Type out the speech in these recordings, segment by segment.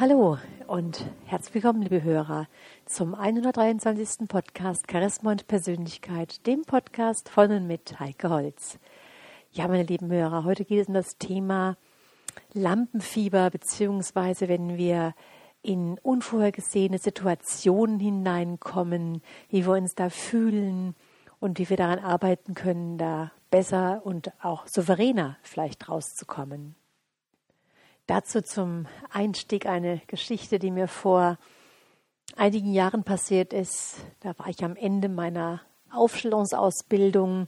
Hallo und herzlich willkommen, liebe Hörer, zum 123. Podcast Charisma und Persönlichkeit, dem Podcast von und mit Heike Holz. Ja, meine lieben Hörer, heute geht es um das Thema Lampenfieber, beziehungsweise wenn wir in unvorhergesehene Situationen hineinkommen, wie wir uns da fühlen und wie wir daran arbeiten können, da besser und auch souveräner vielleicht rauszukommen. Dazu zum Einstieg eine Geschichte, die mir vor einigen Jahren passiert ist. Da war ich am Ende meiner Aufstellungsausbildung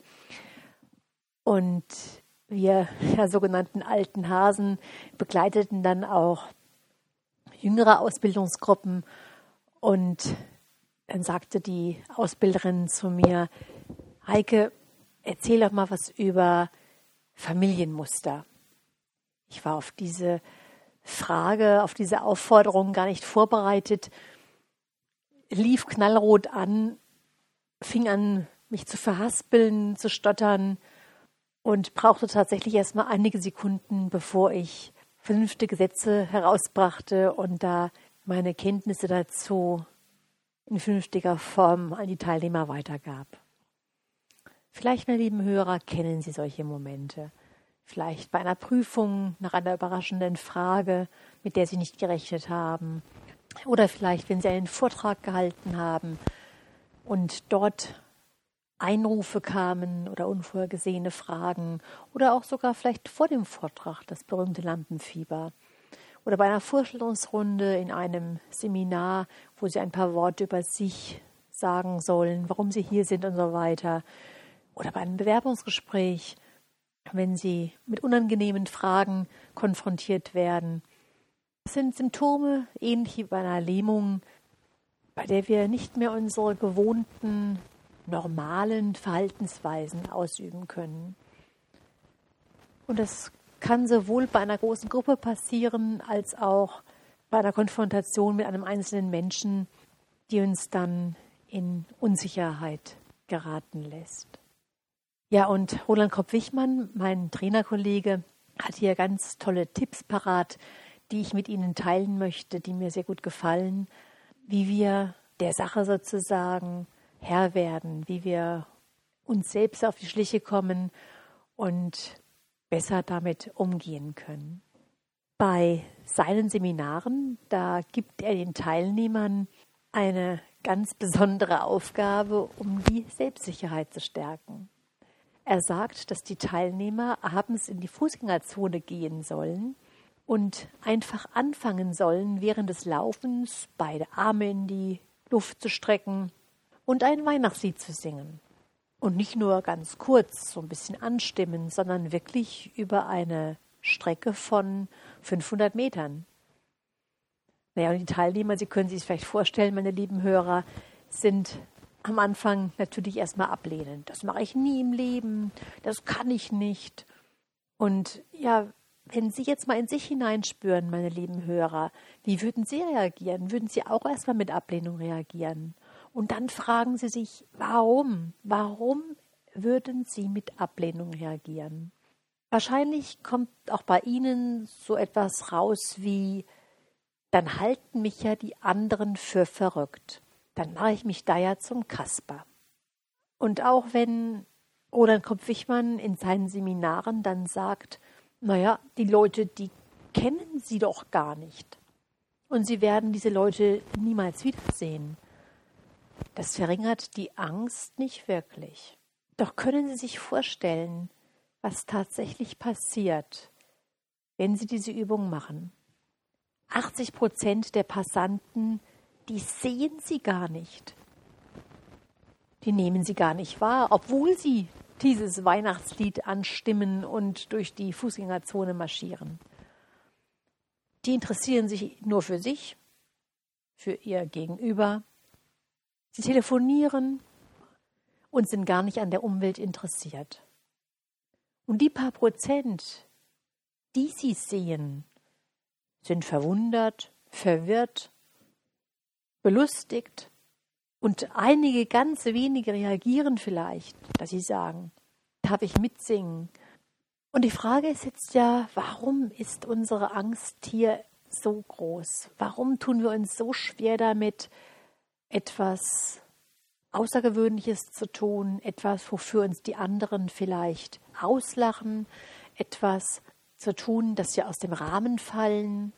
und wir ja, sogenannten alten Hasen begleiteten dann auch jüngere Ausbildungsgruppen und dann sagte die Ausbilderin zu mir, Heike, erzähl doch mal was über Familienmuster. Ich war auf diese Frage, auf diese Aufforderung gar nicht vorbereitet, lief knallrot an, fing an, mich zu verhaspeln, zu stottern und brauchte tatsächlich erstmal einige Sekunden, bevor ich vernünftige Sätze herausbrachte und da meine Kenntnisse dazu in vernünftiger Form an die Teilnehmer weitergab. Vielleicht, meine lieben Hörer, kennen Sie solche Momente vielleicht bei einer Prüfung nach einer überraschenden Frage, mit der Sie nicht gerechnet haben, oder vielleicht, wenn Sie einen Vortrag gehalten haben und dort Einrufe kamen oder unvorhergesehene Fragen oder auch sogar vielleicht vor dem Vortrag das berühmte Lampenfieber. Oder bei einer Vorstellungsrunde in einem Seminar, wo Sie ein paar Worte über sich sagen sollen, warum Sie hier sind und so weiter. Oder bei einem Bewerbungsgespräch wenn sie mit unangenehmen Fragen konfrontiert werden. Das sind Symptome ähnlich wie bei einer Lähmung, bei der wir nicht mehr unsere gewohnten, normalen Verhaltensweisen ausüben können. Und das kann sowohl bei einer großen Gruppe passieren, als auch bei einer Konfrontation mit einem einzelnen Menschen, die uns dann in Unsicherheit geraten lässt. Ja, und Roland Kopp-Wichmann, mein Trainerkollege, hat hier ganz tolle Tipps parat, die ich mit Ihnen teilen möchte, die mir sehr gut gefallen, wie wir der Sache sozusagen Herr werden, wie wir uns selbst auf die Schliche kommen und besser damit umgehen können. Bei seinen Seminaren, da gibt er den Teilnehmern eine ganz besondere Aufgabe, um die Selbstsicherheit zu stärken. Er sagt, dass die Teilnehmer abends in die Fußgängerzone gehen sollen und einfach anfangen sollen, während des Laufens beide Arme in die Luft zu strecken und ein Weihnachtslied zu singen. Und nicht nur ganz kurz, so ein bisschen anstimmen, sondern wirklich über eine Strecke von 500 Metern. Naja, und die Teilnehmer, Sie können sich vielleicht vorstellen, meine lieben Hörer, sind am Anfang natürlich erstmal ablehnen. Das mache ich nie im Leben, das kann ich nicht. Und ja, wenn Sie jetzt mal in sich hineinspüren, meine lieben Hörer, wie würden Sie reagieren? Würden Sie auch erstmal mit Ablehnung reagieren? Und dann fragen Sie sich, warum? Warum würden Sie mit Ablehnung reagieren? Wahrscheinlich kommt auch bei Ihnen so etwas raus wie, dann halten mich ja die anderen für verrückt dann mache ich mich da ja zum Kasper. Und auch wenn Roland Kopp-Wichmann in seinen Seminaren dann sagt, naja, die Leute, die kennen sie doch gar nicht. Und sie werden diese Leute niemals wiedersehen. Das verringert die Angst nicht wirklich. Doch können Sie sich vorstellen, was tatsächlich passiert, wenn Sie diese Übung machen. 80 Prozent der Passanten die sehen sie gar nicht. Die nehmen sie gar nicht wahr, obwohl sie dieses Weihnachtslied anstimmen und durch die Fußgängerzone marschieren. Die interessieren sich nur für sich, für ihr Gegenüber. Sie telefonieren und sind gar nicht an der Umwelt interessiert. Und die paar Prozent, die sie sehen, sind verwundert, verwirrt belustigt und einige ganz wenige reagieren vielleicht, dass sie sagen, darf ich mitsingen? Und die Frage ist jetzt ja, warum ist unsere Angst hier so groß? Warum tun wir uns so schwer damit, etwas Außergewöhnliches zu tun, etwas, wofür uns die anderen vielleicht auslachen, etwas zu tun, dass wir aus dem Rahmen fallen,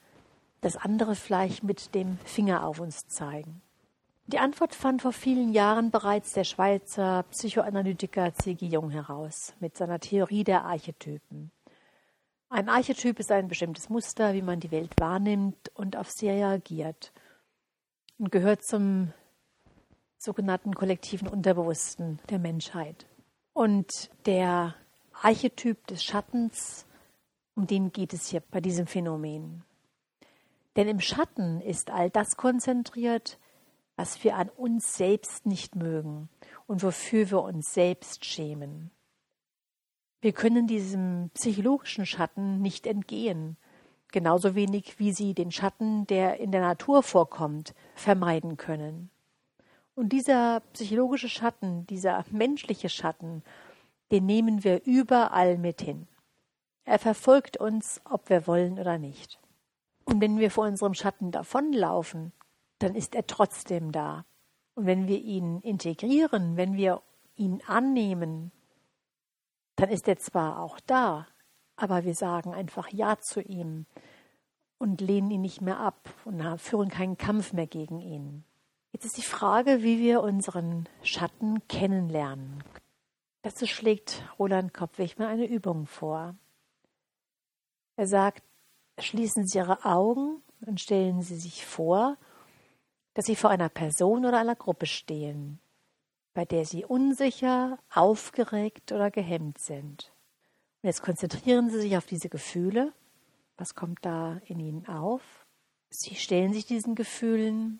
das andere vielleicht mit dem Finger auf uns zeigen. Die Antwort fand vor vielen Jahren bereits der Schweizer Psychoanalytiker C.G. Jung heraus mit seiner Theorie der Archetypen. Ein Archetyp ist ein bestimmtes Muster, wie man die Welt wahrnimmt und auf sie reagiert und gehört zum sogenannten kollektiven Unterbewussten der Menschheit. Und der Archetyp des Schattens, um den geht es hier bei diesem Phänomen. Denn im Schatten ist all das konzentriert, was wir an uns selbst nicht mögen und wofür wir uns selbst schämen. Wir können diesem psychologischen Schatten nicht entgehen, genauso wenig wie sie den Schatten, der in der Natur vorkommt, vermeiden können. Und dieser psychologische Schatten, dieser menschliche Schatten, den nehmen wir überall mit hin. Er verfolgt uns, ob wir wollen oder nicht. Und wenn wir vor unserem Schatten davonlaufen, dann ist er trotzdem da. Und wenn wir ihn integrieren, wenn wir ihn annehmen, dann ist er zwar auch da, aber wir sagen einfach Ja zu ihm und lehnen ihn nicht mehr ab und führen keinen Kampf mehr gegen ihn. Jetzt ist die Frage, wie wir unseren Schatten kennenlernen. Dazu schlägt Roland Kopfweg mal eine Übung vor. Er sagt, schließen Sie Ihre Augen und stellen Sie sich vor, dass Sie vor einer Person oder einer Gruppe stehen, bei der Sie unsicher, aufgeregt oder gehemmt sind. Und jetzt konzentrieren Sie sich auf diese Gefühle. Was kommt da in Ihnen auf? Sie stellen sich diesen Gefühlen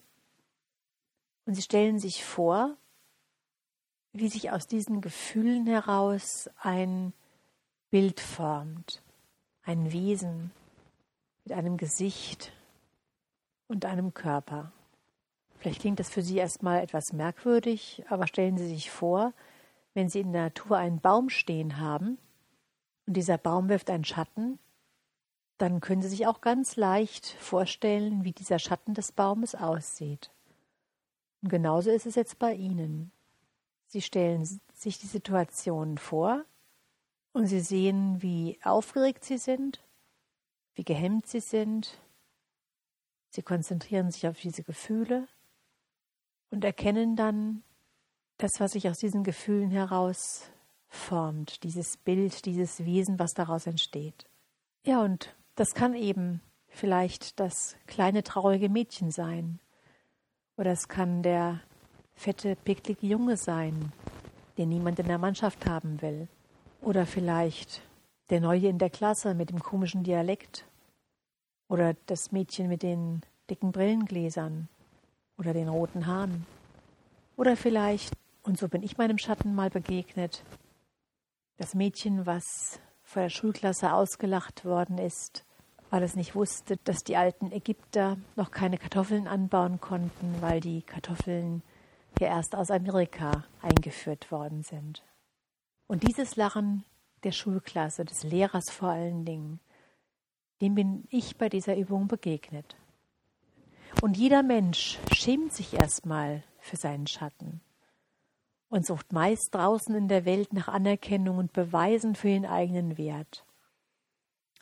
und sie stellen sich vor, wie sich aus diesen Gefühlen heraus ein Bild formt, ein Wesen mit einem Gesicht und einem Körper. Vielleicht klingt das für Sie erstmal etwas merkwürdig, aber stellen Sie sich vor, wenn Sie in der Natur einen Baum stehen haben und dieser Baum wirft einen Schatten, dann können Sie sich auch ganz leicht vorstellen, wie dieser Schatten des Baumes aussieht. Und genauso ist es jetzt bei Ihnen. Sie stellen sich die Situation vor und Sie sehen, wie aufgeregt Sie sind, wie gehemmt Sie sind. Sie konzentrieren sich auf diese Gefühle und erkennen dann das, was sich aus diesen Gefühlen heraus formt, dieses Bild, dieses Wesen, was daraus entsteht. Ja, und das kann eben vielleicht das kleine traurige Mädchen sein, oder es kann der fette, picklige Junge sein, den niemand in der Mannschaft haben will. Oder vielleicht der Neue in der Klasse mit dem komischen Dialekt. Oder das Mädchen mit den dicken Brillengläsern. Oder den roten Haaren. Oder vielleicht, und so bin ich meinem Schatten mal begegnet, das Mädchen, was vor der Schulklasse ausgelacht worden ist, weil es nicht wusste, dass die alten Ägypter noch keine Kartoffeln anbauen konnten, weil die Kartoffeln ja erst aus Amerika eingeführt worden sind. Und dieses Lachen der Schulklasse, des Lehrers vor allen Dingen, dem bin ich bei dieser Übung begegnet. Und jeder Mensch schämt sich erstmal für seinen Schatten und sucht meist draußen in der Welt nach Anerkennung und Beweisen für den eigenen Wert.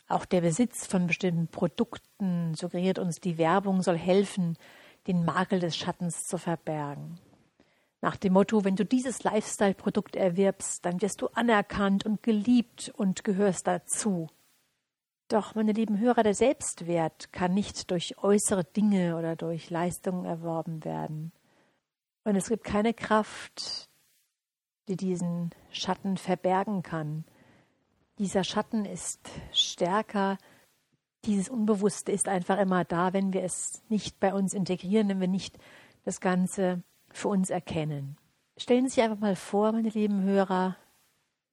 Auch der Besitz von bestimmten Produkten suggeriert uns, die Werbung soll helfen, den Makel des Schattens zu verbergen. Nach dem Motto, wenn du dieses Lifestyle-Produkt erwirbst, dann wirst du anerkannt und geliebt und gehörst dazu. Doch, meine lieben Hörer, der Selbstwert kann nicht durch äußere Dinge oder durch Leistungen erworben werden. Und es gibt keine Kraft, die diesen Schatten verbergen kann. Dieser Schatten ist stärker. Dieses Unbewusste ist einfach immer da, wenn wir es nicht bei uns integrieren, wenn wir nicht das Ganze für uns erkennen. Stellen Sie sich einfach mal vor, meine lieben Hörer,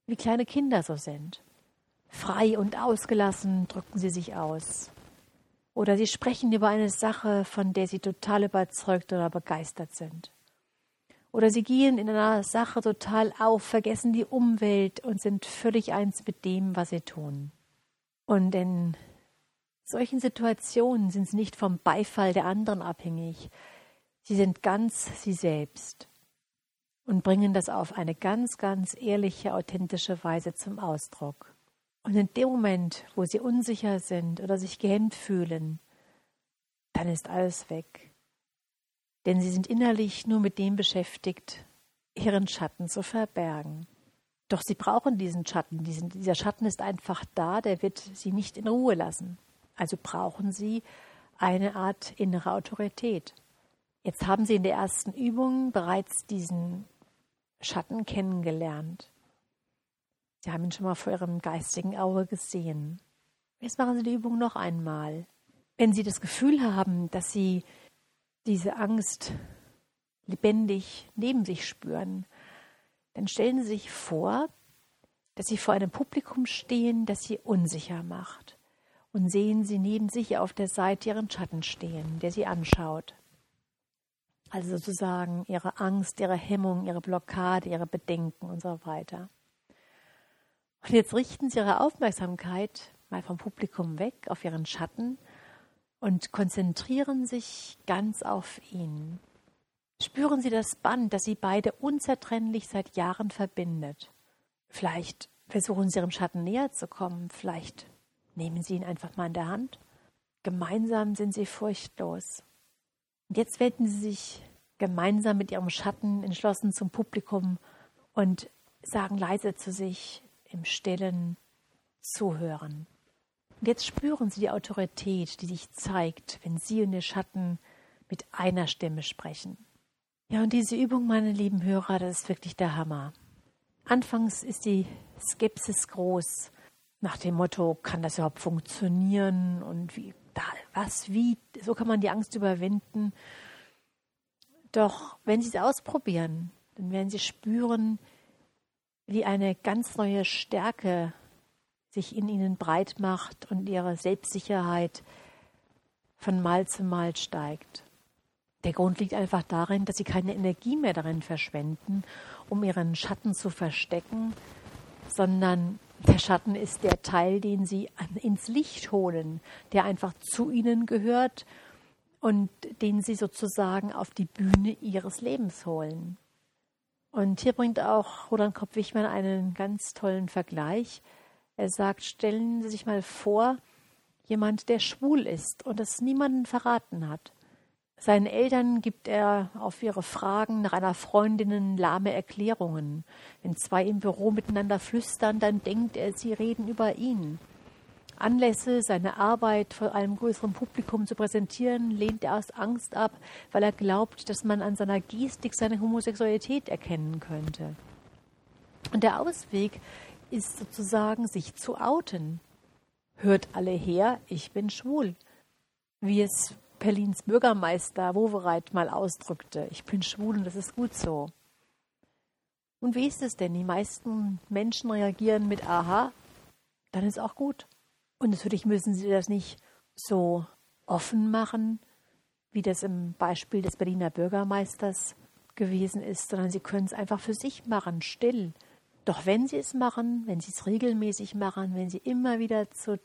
wie kleine Kinder so sind. Frei und ausgelassen drücken sie sich aus. Oder sie sprechen über eine Sache, von der sie total überzeugt oder begeistert sind. Oder sie gehen in einer Sache total auf, vergessen die Umwelt und sind völlig eins mit dem, was sie tun. Und in solchen Situationen sind sie nicht vom Beifall der anderen abhängig. Sie sind ganz sie selbst und bringen das auf eine ganz, ganz ehrliche, authentische Weise zum Ausdruck. Und in dem Moment, wo sie unsicher sind oder sich gehemmt fühlen, dann ist alles weg. Denn sie sind innerlich nur mit dem beschäftigt, ihren Schatten zu verbergen. Doch sie brauchen diesen Schatten. Diesen, dieser Schatten ist einfach da, der wird sie nicht in Ruhe lassen. Also brauchen sie eine Art innere Autorität. Jetzt haben Sie in der ersten Übung bereits diesen Schatten kennengelernt. Sie haben ihn schon mal vor Ihrem geistigen Auge gesehen. Jetzt machen Sie die Übung noch einmal. Wenn Sie das Gefühl haben, dass Sie diese Angst lebendig neben sich spüren, dann stellen Sie sich vor, dass Sie vor einem Publikum stehen, das Sie unsicher macht. Und sehen Sie neben sich auf der Seite Ihren Schatten stehen, der Sie anschaut. Also sozusagen ihre Angst, ihre Hemmung, ihre Blockade, ihre Bedenken und so weiter. Und jetzt richten Sie Ihre Aufmerksamkeit mal vom Publikum weg auf Ihren Schatten und konzentrieren sich ganz auf ihn. Spüren Sie das Band, das Sie beide unzertrennlich seit Jahren verbindet. Vielleicht versuchen Sie Ihrem Schatten näher zu kommen, vielleicht nehmen Sie ihn einfach mal in der Hand. Gemeinsam sind Sie furchtlos. Und jetzt wenden sie sich gemeinsam mit ihrem Schatten entschlossen zum Publikum und sagen leise zu sich im stillen Zuhören. Und jetzt spüren sie die Autorität, die sich zeigt, wenn sie und ihr Schatten mit einer Stimme sprechen. Ja, und diese Übung, meine lieben Hörer, das ist wirklich der Hammer. Anfangs ist die Skepsis groß, nach dem Motto, kann das überhaupt funktionieren und wie da, was, wie, so kann man die Angst überwinden. Doch wenn Sie es ausprobieren, dann werden Sie spüren, wie eine ganz neue Stärke sich in Ihnen breit macht und Ihre Selbstsicherheit von Mal zu Mal steigt. Der Grund liegt einfach darin, dass Sie keine Energie mehr darin verschwenden, um Ihren Schatten zu verstecken, sondern der Schatten ist der Teil, den sie ins Licht holen, der einfach zu ihnen gehört und den sie sozusagen auf die Bühne ihres Lebens holen. Und hier bringt auch Roland Kopp-Wichmann einen ganz tollen Vergleich. Er sagt, stellen Sie sich mal vor, jemand, der schwul ist und es niemanden verraten hat. Seinen Eltern gibt er auf ihre Fragen nach einer Freundin lahme Erklärungen. Wenn zwei im Büro miteinander flüstern, dann denkt er, sie reden über ihn. Anlässe, seine Arbeit vor einem größeren Publikum zu präsentieren, lehnt er aus Angst ab, weil er glaubt, dass man an seiner Gestik seine Homosexualität erkennen könnte. Und der Ausweg ist sozusagen, sich zu outen. Hört alle her, ich bin schwul. Wie es Berlins Bürgermeister Wowereit mal ausdrückte. Ich bin schwul und das ist gut so. Und wie ist es denn? Die meisten Menschen reagieren mit Aha, dann ist auch gut. Und natürlich müssen sie das nicht so offen machen, wie das im Beispiel des Berliner Bürgermeisters gewesen ist, sondern sie können es einfach für sich machen, still. Doch wenn sie es machen, wenn sie es regelmäßig machen, wenn sie immer wieder zu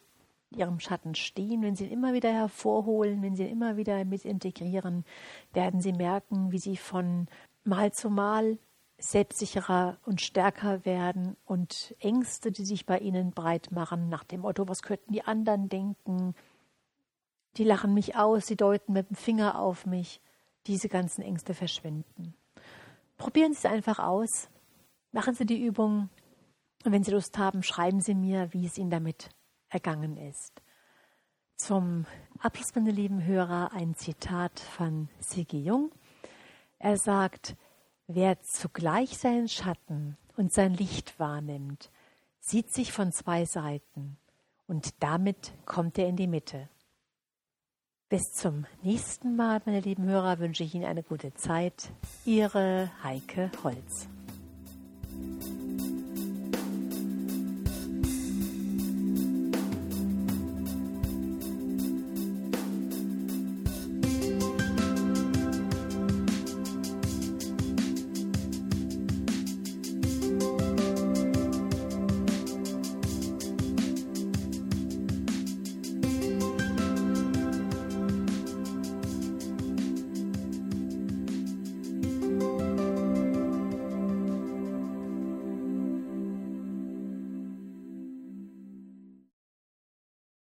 ihrem Schatten stehen, wenn sie ihn immer wieder hervorholen, wenn sie ihn immer wieder mit integrieren, werden sie merken, wie sie von Mal zu Mal selbstsicherer und stärker werden und Ängste, die sich bei ihnen breit machen, nach dem Motto, was könnten die anderen denken, die lachen mich aus, sie deuten mit dem Finger auf mich, diese ganzen Ängste verschwinden. Probieren Sie es einfach aus, machen Sie die Übung. Und wenn Sie Lust haben, schreiben Sie mir, wie es Ihnen damit ergangen ist. Zum Abschluss, meine lieben Hörer, ein Zitat von Sigi Jung. Er sagt, wer zugleich seinen Schatten und sein Licht wahrnimmt, sieht sich von zwei Seiten und damit kommt er in die Mitte. Bis zum nächsten Mal, meine lieben Hörer, wünsche ich Ihnen eine gute Zeit. Ihre Heike Holz.